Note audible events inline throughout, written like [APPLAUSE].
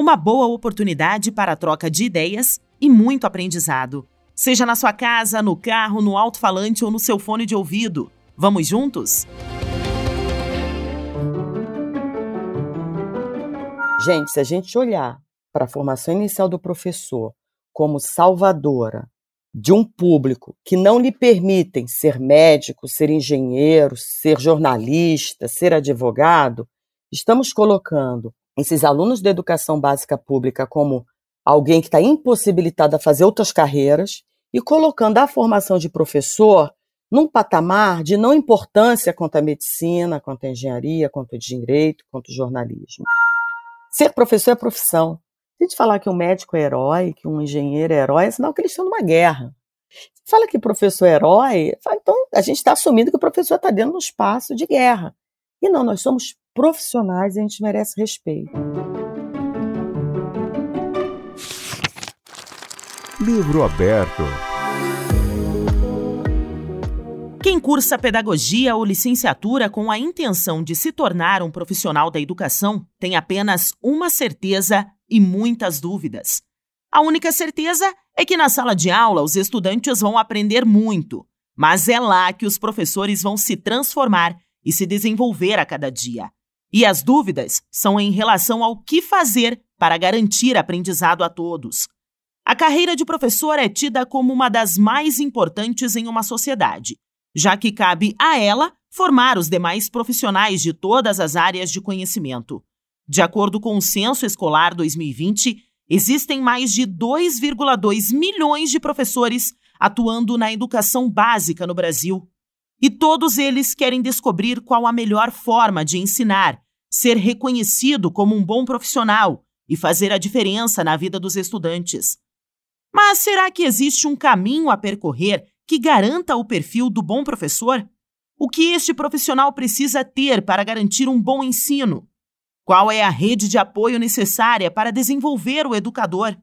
Uma boa oportunidade para a troca de ideias e muito aprendizado. Seja na sua casa, no carro, no alto-falante ou no seu fone de ouvido. Vamos juntos? Gente, se a gente olhar para a formação inicial do professor como salvadora de um público que não lhe permitem ser médico, ser engenheiro, ser jornalista, ser advogado, estamos colocando esses alunos da educação básica pública como alguém que está impossibilitado a fazer outras carreiras e colocando a formação de professor num patamar de não importância quanto à medicina, quanto à engenharia, quanto ao direito, quanto ao jornalismo. Ser professor é profissão. Se a gente falar que um médico é herói, que um engenheiro é herói, é sinal que eles estão numa guerra. Se fala que professor é herói, então a gente está assumindo que o professor está dentro de um espaço de guerra. E não, nós somos profissionais e a gente merece respeito. Livro aberto. Quem cursa pedagogia ou licenciatura com a intenção de se tornar um profissional da educação tem apenas uma certeza e muitas dúvidas. A única certeza é que na sala de aula os estudantes vão aprender muito, mas é lá que os professores vão se transformar e se desenvolver a cada dia. E as dúvidas são em relação ao que fazer para garantir aprendizado a todos. A carreira de professor é tida como uma das mais importantes em uma sociedade, já que cabe a ela formar os demais profissionais de todas as áreas de conhecimento. De acordo com o Censo Escolar 2020, existem mais de 2,2 milhões de professores atuando na educação básica no Brasil. E todos eles querem descobrir qual a melhor forma de ensinar, ser reconhecido como um bom profissional e fazer a diferença na vida dos estudantes. Mas será que existe um caminho a percorrer que garanta o perfil do bom professor? O que este profissional precisa ter para garantir um bom ensino? Qual é a rede de apoio necessária para desenvolver o educador?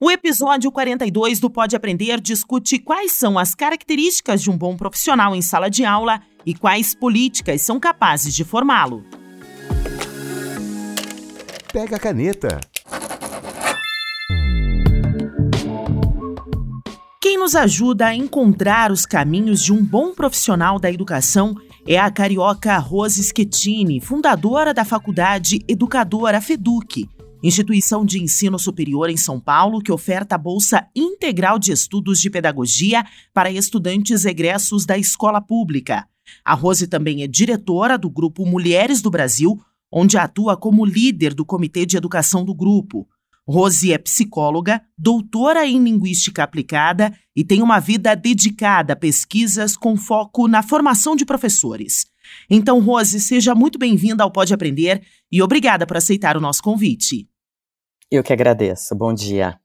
O episódio 42 do Pode Aprender discute quais são as características de um bom profissional em sala de aula e quais políticas são capazes de formá-lo. Pega a caneta. Quem nos ajuda a encontrar os caminhos de um bom profissional da educação é a carioca Rose Schettini, fundadora da Faculdade Educadora FEDUC, instituição de ensino superior em São Paulo que oferta a bolsa integral de estudos de pedagogia para estudantes egressos da escola pública. A Rose também é diretora do grupo Mulheres do Brasil, onde atua como líder do comitê de educação do grupo. Rose é psicóloga, doutora em linguística aplicada e tem uma vida dedicada a pesquisas com foco na formação de professores. Então, Rose, seja muito bem-vinda ao Pode Aprender e obrigada por aceitar o nosso convite. Eu que agradeço. Bom dia.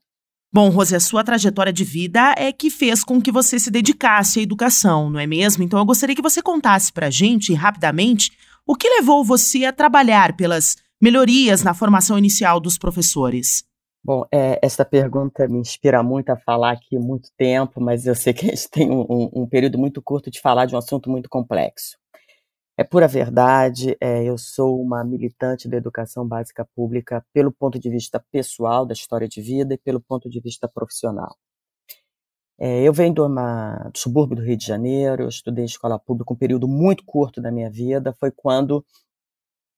Bom, Rose, a sua trajetória de vida é que fez com que você se dedicasse à educação, não é mesmo? Então eu gostaria que você contasse para a gente, rapidamente, o que levou você a trabalhar pelas melhorias na formação inicial dos professores. Bom, é, essa pergunta me inspira muito a falar aqui muito tempo, mas eu sei que a gente tem um, um, período muito curto de falar de um assunto muito complexo. É pura verdade, é, eu sou uma militante da educação básica pública pelo ponto de vista pessoal, da história de vida, e pelo ponto de vista profissional. É, eu venho uma, do subúrbio do Rio de Janeiro, eu estudei em escola pública um período muito curto da minha vida, foi quando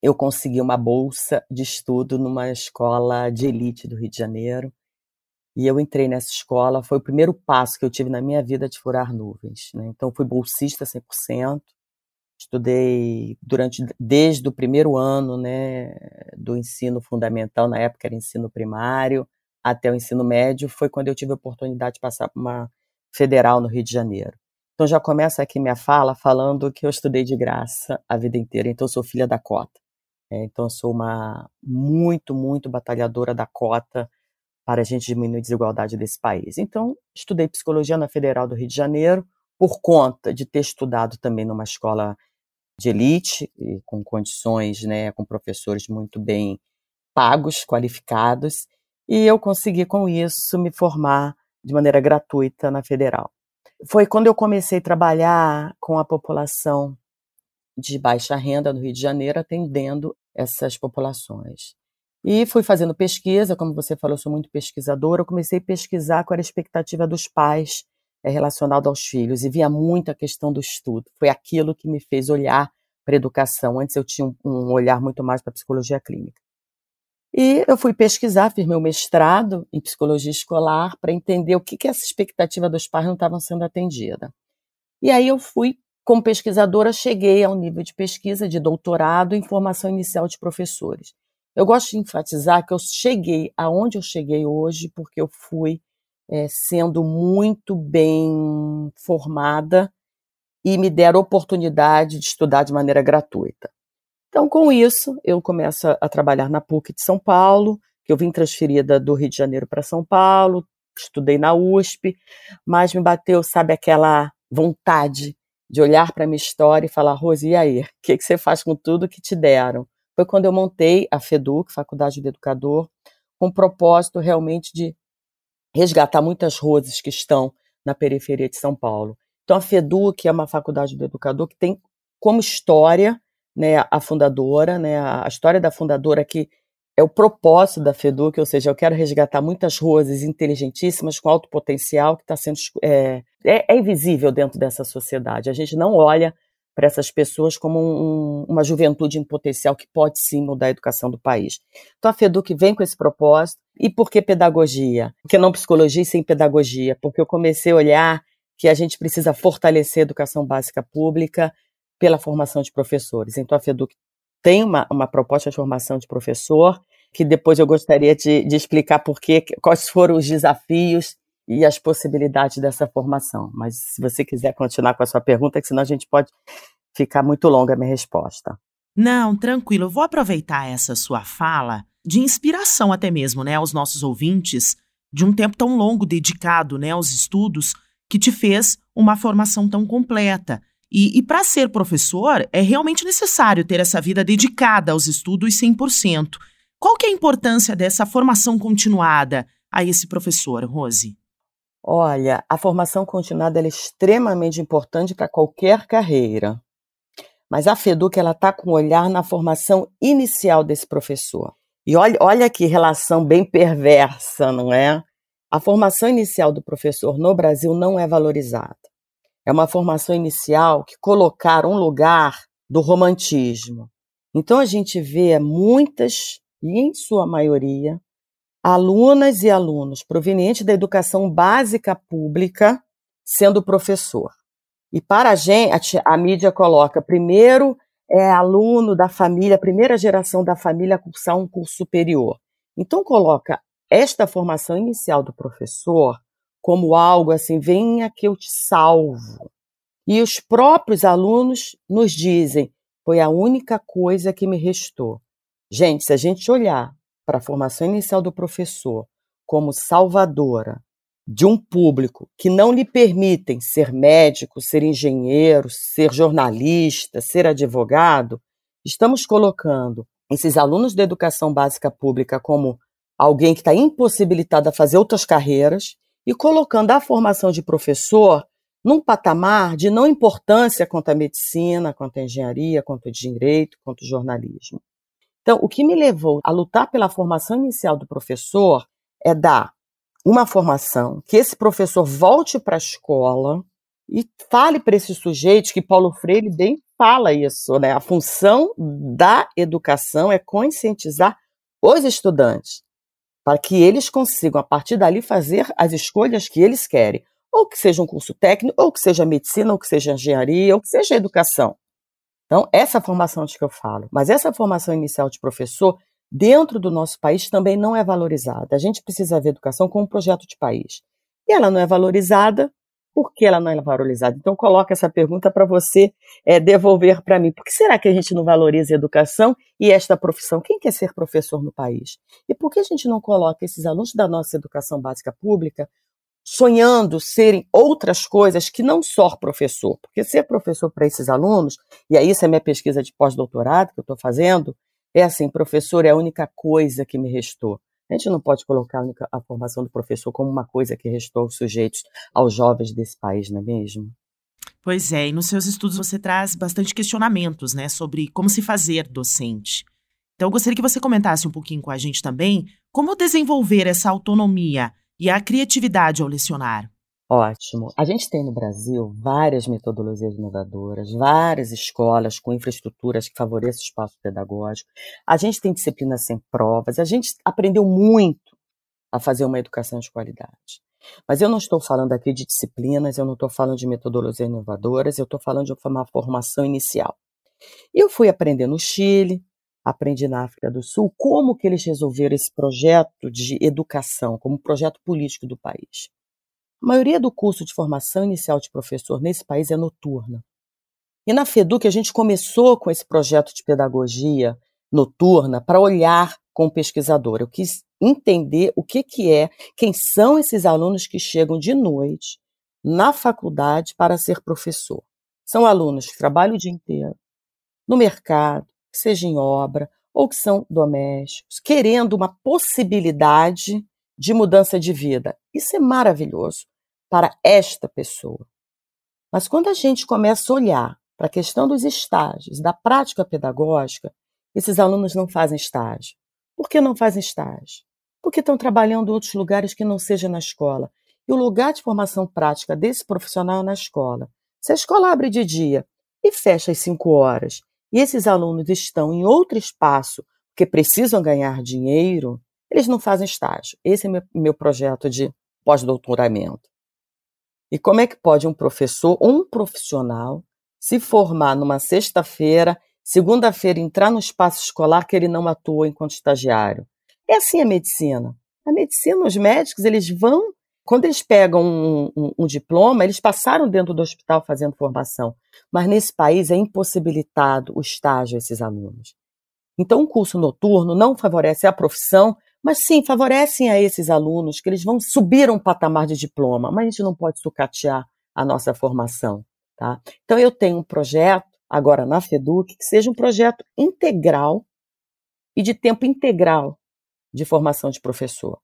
eu consegui uma bolsa de estudo numa escola de elite do Rio de Janeiro, e eu entrei nessa escola, foi o primeiro passo que eu tive na minha vida de furar nuvens. Né? Então, fui bolsista 100%, Estudei durante desde o primeiro ano, né, do ensino fundamental, na época era ensino primário, até o ensino médio, foi quando eu tive a oportunidade de passar para uma federal no Rio de Janeiro. Então já começa aqui minha fala falando que eu estudei de graça a vida inteira, então sou filha da cota. É, então sou uma muito, muito batalhadora da cota, para a gente diminuir a desigualdade desse país. Então, estudei psicologia na Federal do Rio de Janeiro, por conta de ter estudado também numa escola de elite, com condições, né, com professores muito bem pagos, qualificados, e eu consegui com isso me formar de maneira gratuita na Federal. Foi quando eu comecei a trabalhar com a população de baixa renda no Rio de Janeiro, atendendo essas populações. E fui fazendo pesquisa, como você falou, eu sou muito pesquisadora, eu comecei a pesquisar qual era a expectativa dos pais é, relacionado aos filhos e via muito a questão do estudo. Foi aquilo que me fez olhar para a educação. Antes eu tinha um olhar muito mais para a psicologia clínica. E eu fui pesquisar, fiz meu mestrado em psicologia escolar para entender o que, que essa expectativa dos pais não estavam sendo atendida. E aí eu fui, como pesquisadora, cheguei ao nível de pesquisa de doutorado em formação inicial de professores. Eu gosto de enfatizar que eu cheguei aonde eu cheguei hoje porque eu fui é, sendo muito bem formada e me deram oportunidade de estudar de maneira gratuita. Então, com isso, eu começo a, trabalhar na PUC de São Paulo, que eu vim transferida do Rio de Janeiro para São Paulo, estudei na USP, mas me bateu, sabe, aquela vontade de olhar para a minha história e falar, Rose, e aí? O que, que você faz com tudo que te deram? Foi quando eu montei a FEDUC, Faculdade de Educador, com o propósito realmente de resgatar muitas rosas que estão na periferia de São Paulo. Então, a FEDU, que é uma faculdade do educador, que tem como história né, a fundadora, né, a história da fundadora que é o propósito da FEDUC, ou seja, eu quero resgatar muitas rosas inteligentíssimas com alto potencial que está sendo é, é, é, invisível dentro dessa sociedade. A gente não olha para essas pessoas como um, uma juventude em potencial que pode sim mudar a educação do país. Então a FEDUC vem com esse propósito. E por que pedagogia? Porque não psicologia sem pedagogia? Porque eu comecei a olhar que a gente precisa fortalecer a educação básica pública pela formação de professores. Então a FEDUC tem uma, uma proposta de formação de professor, que depois eu gostaria de, de explicar por quê, quais foram os desafios e as possibilidades dessa formação. Mas se você quiser continuar com a sua pergunta, que senão a gente pode ficar muito longa a minha resposta. Não, tranquilo. Eu vou aproveitar essa sua fala de inspiração até mesmo, né, aos nossos ouvintes, de um tempo tão longo dedicado, né, aos estudos, que te fez uma formação tão completa. E, e para ser professor, é realmente necessário ter essa vida dedicada aos estudos 100%. Qual que é a importância dessa formação continuada a esse professor, Rose? Olha, a formação continuada é extremamente importante para qualquer carreira. Mas a FEDUC está com um olhar na formação inicial desse professor. E olha, olha que relação bem perversa, não é? A formação inicial do professor no Brasil não é valorizada. É uma formação inicial que colocaram um lugar do romantismo. Então a gente vê muitas, e em sua maioria, alunas e alunos provenientes da educação básica pública sendo professor. E para a gente, a, mídia coloca primeiro é aluno da família, primeira geração da família a cursar um curso superior. Então coloca esta formação inicial do professor como algo assim, venha que eu te salvo. E os próprios alunos nos dizem, foi a única coisa que me restou. Gente, se a gente olhar para a formação inicial do professor como salvadora de um público que não lhe permitem ser médico, ser engenheiro, ser jornalista, ser advogado, estamos colocando esses alunos da educação básica pública como alguém que está impossibilitado a fazer outras carreiras e colocando a formação de professor num patamar de não importância quanto à medicina, quanto à engenharia, quanto ao direito, quanto ao jornalismo. Então, o que me levou a lutar pela formação inicial do professor é dar uma formação, que esse professor volte para a escola e fale para esse sujeito que Paulo Freire bem fala isso, né? A função da educação é conscientizar os estudantes para que eles consigam a partir dali fazer as escolhas que eles querem, ou que seja um curso técnico, ou que seja medicina, ou que seja engenharia, ou que seja educação. Então, essa formação de que eu falo. Mas essa formação inicial de professor, dentro do nosso país, também não é valorizada. A gente precisa ver a educação como um projeto de país. E ela não é valorizada Por que ela não é valorizada? Então, coloco essa pergunta para você é, devolver para mim. Por que será que a gente não valoriza a educação e esta profissão? Quem quer ser professor no país? E por que a gente não coloca esses alunos da nossa educação básica pública sonhando serem outras coisas que não só professor? Porque ser professor para esses alunos, e aí isso é minha pesquisa de pós-doutorado que eu estou fazendo, é assim, professor é a única coisa que me restou. A gente não pode colocar a formação do professor como uma coisa que restou sujeitos, aos jovens desse país, não é mesmo? Pois é, e nos seus estudos você traz bastante questionamentos, né, sobre como se fazer docente. Então, eu gostaria que você comentasse um pouquinho com a gente também como desenvolver essa autonomia e a criatividade ao lecionar. Ótimo. A gente tem no Brasil várias metodologias inovadoras, várias escolas com infraestruturas que favorecem o espaço pedagógico. A gente tem disciplinas sem provas. A gente aprendeu muito a fazer uma educação de qualidade. Mas eu não estou falando aqui de disciplinas, eu não estou falando de metodologias inovadoras, eu estou falando de uma formação inicial. Eu fui aprender no Chile, aprendi na África do Sul, como que eles resolveram esse projeto de educação, como projeto político do país. A maioria do curso de formação inicial de professor nesse país é noturna. E na FEDUC a gente começou com esse projeto de pedagogia noturna para olhar com o pesquisador. Eu quis entender o que, que é, quem são esses alunos que chegam de noite na faculdade para ser professor. São alunos que trabalham o dia inteiro no mercado, seja em obra, ou que são domésticos, querendo uma possibilidade de mudança de vida. Isso é maravilhoso para esta pessoa. Mas quando a gente começa a olhar para a questão dos estágios, da prática pedagógica, esses alunos não fazem estágio. Por que não fazem estágio? Porque estão trabalhando em outros lugares que não seja na escola. E o lugar de formação prática desse profissional é na escola. Se a escola abre de dia e fecha às 5 horas, e esses alunos estão em outro espaço porque precisam ganhar dinheiro, eles não fazem estágio. Esse é meu, meu projeto de pós-doutoramento. E como é que pode um professor ou um profissional se formar numa sexta-feira, segunda-feira entrar no espaço escolar que ele não atuou enquanto estagiário? É assim a medicina. A medicina, os médicos, eles vão, quando eles pegam um, um, um diploma, eles passaram dentro do hospital fazendo formação. Mas nesse país é impossibilitado o estágio a esses alunos. Então, um curso noturno não favorece a profissão, mas sim, favorecem a esses alunos que eles vão subir um patamar de diploma, mas a gente não pode sucatear a nossa formação. Tá? Então, eu tenho um projeto, agora na FEDUC, que seja um projeto integral e de tempo integral de formação de professor.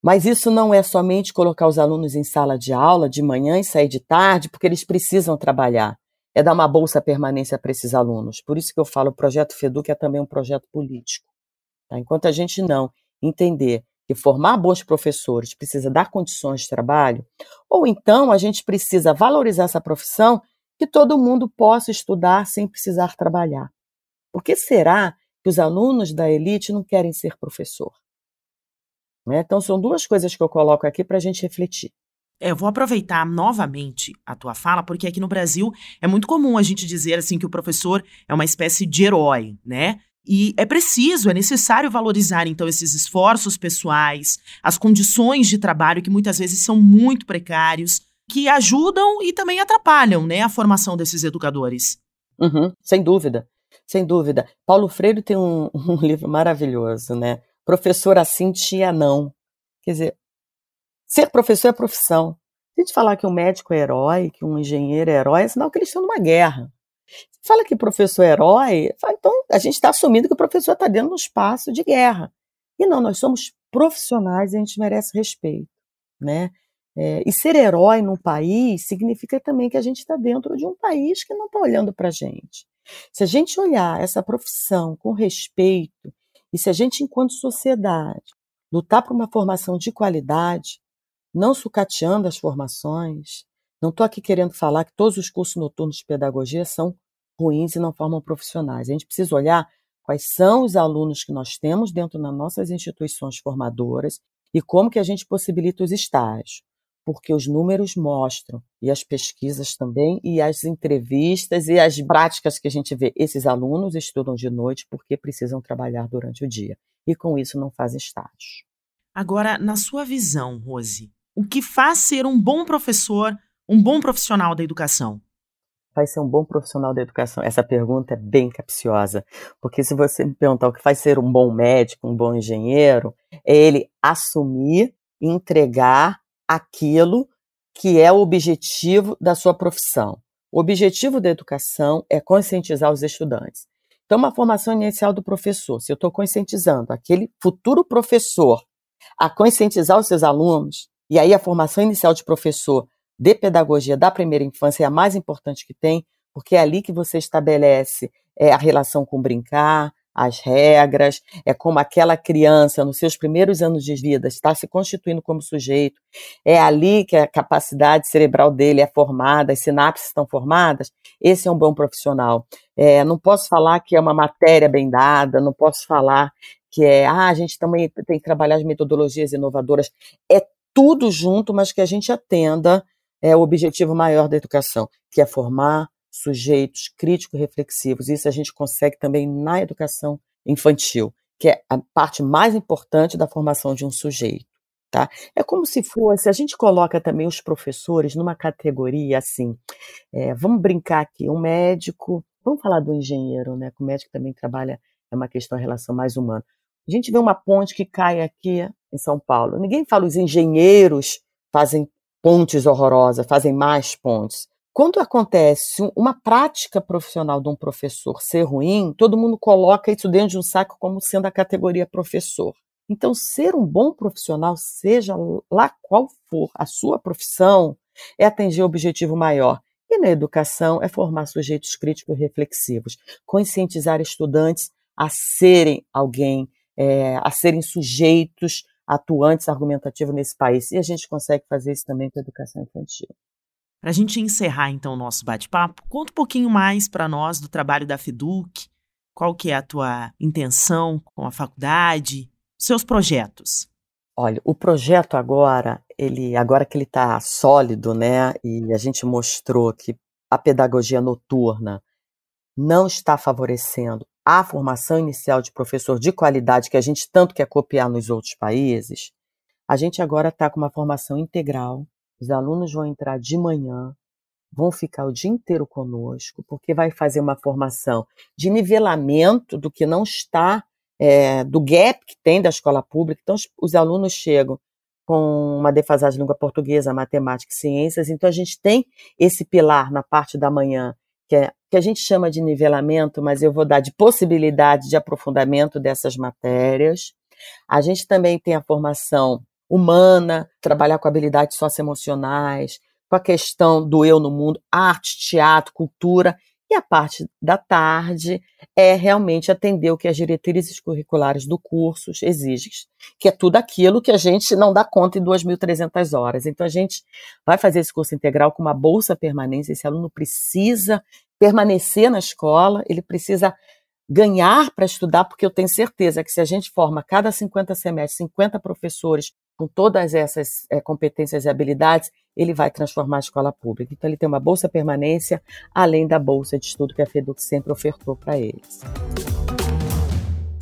Mas isso não é somente colocar os alunos em sala de aula de manhã e sair de tarde, porque eles precisam trabalhar. É dar uma bolsa permanência para esses alunos. Por isso que eu falo, o projeto FEDUC é também um projeto político. Tá? Enquanto a gente não entender que formar bons professores precisa dar condições de trabalho, ou então a gente precisa valorizar essa profissão que todo mundo possa estudar sem precisar trabalhar. Por que será que os alunos da elite não querem ser professor? Né? Então, são duas coisas que eu coloco aqui para a gente refletir. É, eu vou aproveitar novamente a tua fala, porque aqui no Brasil é muito comum a gente dizer assim que o professor é uma espécie de herói, né? E é preciso, é necessário valorizar então esses esforços pessoais, as condições de trabalho que muitas vezes são muito precários, que ajudam e também atrapalham, né, a formação desses educadores. Uhum, sem dúvida, sem dúvida. Paulo Freire tem um, [LAUGHS] um livro maravilhoso, né? Professor assim tia não. Quer dizer, ser professor é profissão. Se a gente falar que um médico é herói, que um engenheiro é herói, é sinal que eles estão numa guerra. Fala que professor é herói, fala, então a gente está assumindo que o professor está dentro de um espaço de guerra. E não, nós somos profissionais e a gente merece respeito, né? É, e ser herói num país significa também que a gente está dentro de um país que não está olhando para a gente. Se a gente olhar essa profissão com respeito e se a gente, enquanto sociedade, lutar por uma formação de qualidade, não sucateando as formações, não estou aqui querendo falar que todos os cursos noturnos de pedagogia são ruins e não formam profissionais. A gente precisa olhar quais são os alunos que nós temos dentro das nossas instituições formadoras e como que a gente possibilita os estágios. Porque os números mostram, e as pesquisas também, e as entrevistas e as práticas que a gente vê, esses alunos estudam de noite porque precisam trabalhar durante o dia. E com isso não fazem estágio. Agora, na sua visão, Rose, o que faz ser um bom professor, um bom profissional da educação? Faz ser um bom profissional da educação? Essa pergunta é bem capciosa, porque se você me perguntar o que faz ser um bom médico, um bom engenheiro, é ele assumir entregar aquilo que é o objetivo da sua profissão. O objetivo da educação é conscientizar os estudantes. Então, uma formação inicial do professor, se eu estou conscientizando aquele futuro professor a conscientizar os seus alunos, e aí a formação inicial de professor de pedagogia da primeira infância é a mais importante que tem, porque é ali que você estabelece é, a relação com brincar, as regras, é como aquela criança nos seus primeiros anos de vida está se constituindo como sujeito, é ali que a capacidade cerebral dele é formada, as sinapses estão formadas, esse é um bom profissional. É, não posso falar que é uma matéria bem dada, não posso falar que é, ah, a gente também tem que trabalhar as metodologias inovadoras, é tudo junto, mas que a gente atenda é, o objetivo maior da educação, que é formar sujeitos críticos reflexivos. Isso a gente consegue também na educação infantil, que é a parte mais importante da formação de um sujeito. Tá? É como se fosse, a gente coloca também os professores numa categoria assim, é, vamos brincar aqui, um médico, vamos falar do engenheiro, né? Que o médico também trabalha, é uma questão, a relação mais humana. A gente vê uma ponte que cai aqui em São Paulo. Ninguém fala os engenheiros fazem pontes horrorosas, fazem mais pontes. Quando acontece uma prática profissional de um professor ser ruim, todo mundo coloca isso dentro de um saco como sendo a categoria professor. Então, ser um bom profissional, seja lá qual for a sua profissão, é atingir o objetivo maior. E na educação é formar sujeitos críticos reflexivos, conscientizar estudantes a serem alguém, é, a serem sujeitos atuantes argumentativos nesse país. E a gente consegue fazer isso também com a educação infantil. Para a gente encerrar então o nosso bate-papo, conta um pouquinho mais para nós do trabalho da FEDUC, qual que é a tua intenção com a faculdade, seus projetos. Olha, o projeto agora, ele agora que ele está sólido, né, e a gente mostrou que a pedagogia noturna não está favorecendo a formação inicial de professor de qualidade que a gente tanto quer copiar nos outros países, a gente agora está com uma formação integral os alunos vão entrar de manhã, vão ficar o dia inteiro conosco, porque vai fazer uma formação de nivelamento do que não está, é, do gap que tem da escola pública. Então, os, os alunos chegam com uma defasagem de língua portuguesa, matemática e ciências. Então, a gente tem esse pilar na parte da manhã, que, é, que a gente chama de nivelamento, mas eu vou dar de possibilidade de aprofundamento dessas matérias. A gente também tem a formação humana, trabalhar com habilidades socioemocionais, com a questão do eu no mundo, arte, teatro, cultura. E a parte da tarde é realmente atender o que as diretrizes curriculares do curso exigem, que é tudo aquilo que a gente não dá conta em 2.300 horas. Então, a gente vai fazer esse curso integral com uma bolsa permanência. Esse aluno precisa permanecer na escola, ele precisa ganhar para estudar, porque eu tenho certeza que se a gente forma cada 50 semestres 50 professores com todas essas é, competências e habilidades, ele vai transformar a escola pública. Então, ele tem uma bolsa permanência, além da bolsa de estudo que a FEDUC sempre ofertou para eles.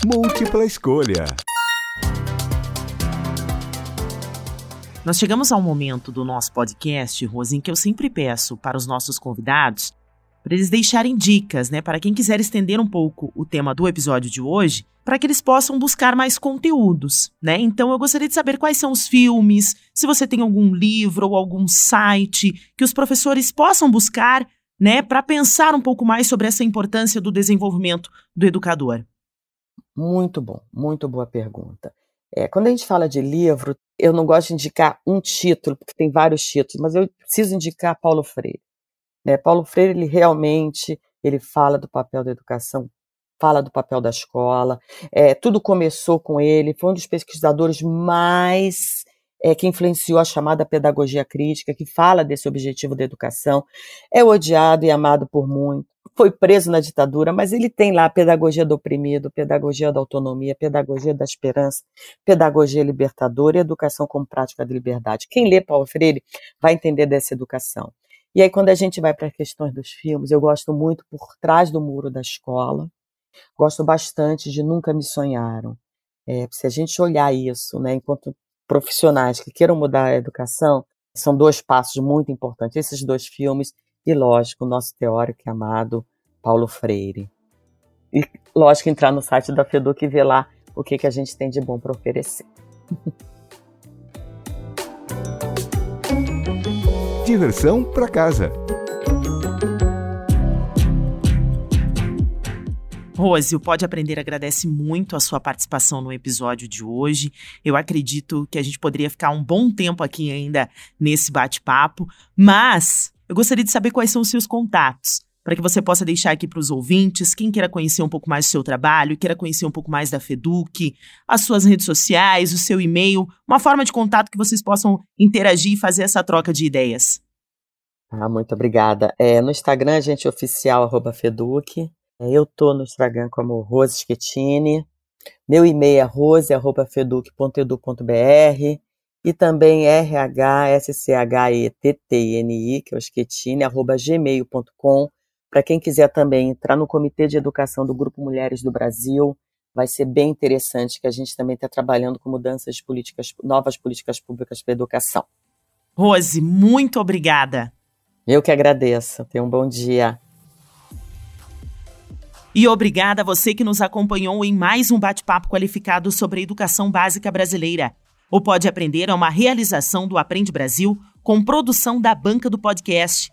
Múltipla escolha. Nós chegamos ao momento do nosso podcast, Rose, em que eu sempre peço para os nossos convidados para eles deixarem dicas, né, para quem quiser estender um pouco o tema do episódio de hoje, para que eles possam buscar mais conteúdos, né? Então eu gostaria de saber quais são os filmes, se você tem algum livro ou algum site que os professores possam buscar, né, para pensar um pouco mais sobre essa importância do desenvolvimento do educador. Muito bom, muito boa pergunta. É, quando a gente fala de livro, eu não gosto de indicar um título, porque tem vários títulos, mas eu preciso indicar Paulo Freire. Né? Paulo Freire, ele realmente ele fala do papel da educação, fala do papel da escola. É, tudo começou com ele, foi um dos pesquisadores mais é, que influenciou a chamada pedagogia crítica, que fala desse objetivo da educação. É odiado e amado por muitos. Foi preso na ditadura, mas ele tem lá a pedagogia do oprimido, pedagogia da autonomia, pedagogia da esperança, pedagogia libertadora e educação como prática de liberdade. Quem lê Paulo Freire vai entender dessa educação. E aí, quando a gente vai para as questões dos filmes, eu gosto muito Por Trás do Muro da Escola. Gosto bastante de Nunca Me Sonharam. É, se a gente olhar isso, né, enquanto profissionais que queiram mudar a educação, são dois passos muito importantes, esses dois filmes e, lógico, o nosso teórico e amado Paulo Freire. E, lógico, entrar no site da FEDUC e ver lá o que, que a gente tem de bom para oferecer. [LAUGHS] Diversão para casa. Rose, o Pode Aprender agradece muito a sua participação no episódio de hoje. Eu acredito que a gente poderia ficar um bom tempo aqui ainda nesse bate-papo, mas eu gostaria de saber quais são os seus contatos, para que você possa deixar aqui para os ouvintes, quem queira conhecer um pouco mais do seu trabalho, queira conhecer um pouco mais da Feduc, as suas redes sociais, o seu e-mail, uma forma de contato que vocês possam interagir e fazer essa troca de ideias. Ah, muito obrigada. É, no Instagram, a gente é oficial, arroba Feduc. É, eu tô no Instagram como Rose Schettini. Meu e-mail é rose.feduc.edu.br e também rhschettini, que é o Schettini, arroba gmail.com. Para quem quiser também entrar no Comitê de Educação do Grupo Mulheres do Brasil, vai ser bem interessante que a gente também está trabalhando com mudanças de políticas, novas políticas públicas para a educação. Rose, muito obrigada. Eu que agradeço. Tenha um bom dia. E obrigada a você que nos acompanhou em mais um bate-papo qualificado sobre a educação básica brasileira. O Pode Aprender é uma realização do Aprende Brasil com produção da banca do podcast.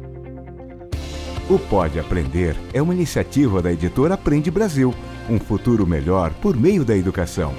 O Pode Aprender é uma iniciativa da editora Aprende Brasil, um futuro melhor por meio da educação.